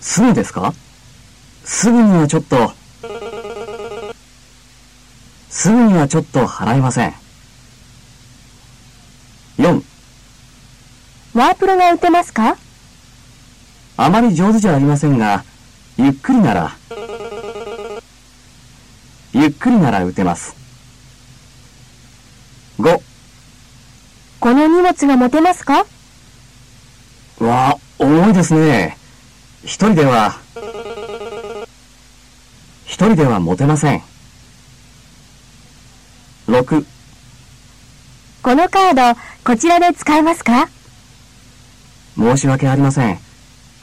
すぐですか？すぐにはちょっと、すぐにはちょっと払えません。4、ワープロが打てますか？あまり上手じゃありませんが、ゆっくりなら、ゆっくりなら打てます。5、この荷物が持てますか？わあ、重いですね。一人では、一人では持てません。6、このカード、こちらで使えますか？申し訳ありません。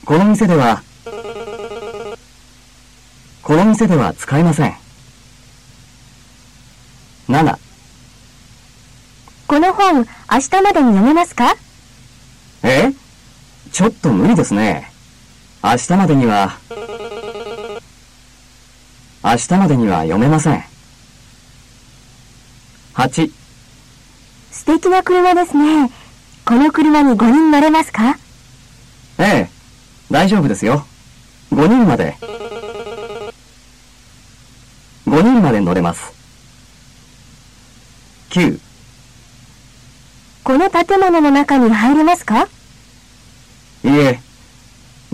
この店では、この店では使えません。7、この本、明日までに読めますか？え？ちょっと無理ですね。明日までには、明日までには読めません。8、素敵な車ですね。この車に5人乗れますか？ええ、大丈夫ですよ。5人まで。5人まで乗れます。9、この建物の中に入れますか？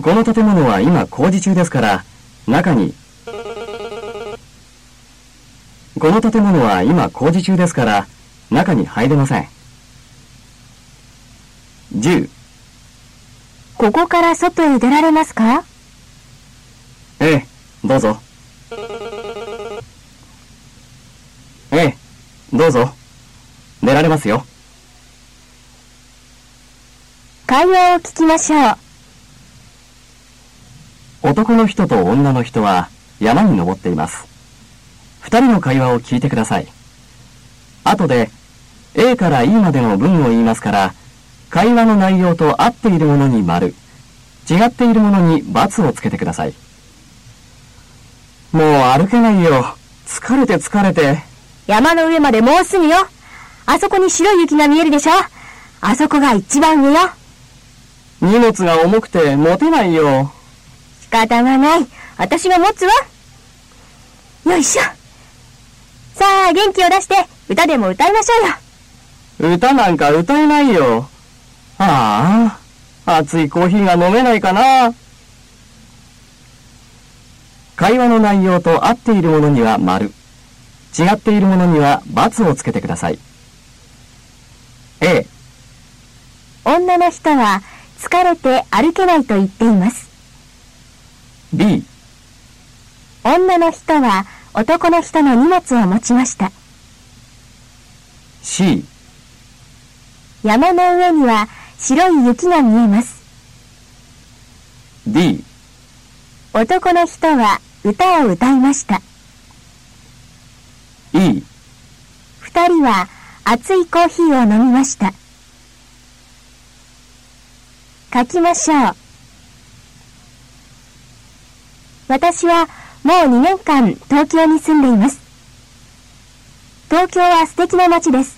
この建物は今工事中ですから、中に、この建物は今工事中ですから、中に入れません。10、ここから外へ出られますか？ええ、どうぞ。ええ、どうぞ。出られますよ。会話を聞きましょう。男の人と女の人は山に登っています。二人の会話を聞いてください。後で A から E までの文を言いますから、会話の内容と合っているものに丸、違っているものに×をつけてください。もう歩けないよ。疲れて疲れて。山の上までもうすぐよ。あそこに白い雪が見えるでしょあそこが一番上よ。荷物が重くて持てないよ。仕方がない。私が持つわ。よいしょ。さあ、元気を出して、歌でも歌いましょうよ。歌なんか歌えないよ。ああ、熱いコーヒーが飲めないかな。会話の内容と合っているものには丸、違っているものには×をつけてください。A、女の人は疲れて歩けないと言っています。B、女の人は男の人の荷物を持ちました。C、山の上には白い雪が見えます。D、男の人は歌を歌いました。E、二人は熱いコーヒーを飲みました。書きましょう。私はもう2年間東京に住んでいます。東京は素敵な街です。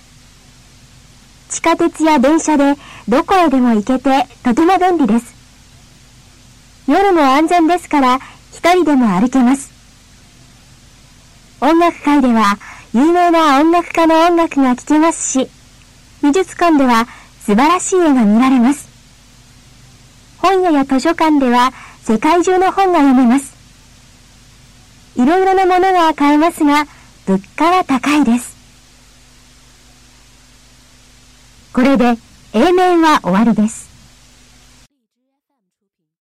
地下鉄や電車でどこへでも行けてとても便利です。夜も安全ですから一人でも歩けます。音楽会では有名な音楽家の音楽が聴けますし、美術館では素晴らしい絵が見られます。本屋や図書館では世界中の本が読めます。いろいろなものが買えますが、物価は高いです。これで A 面は終わりです。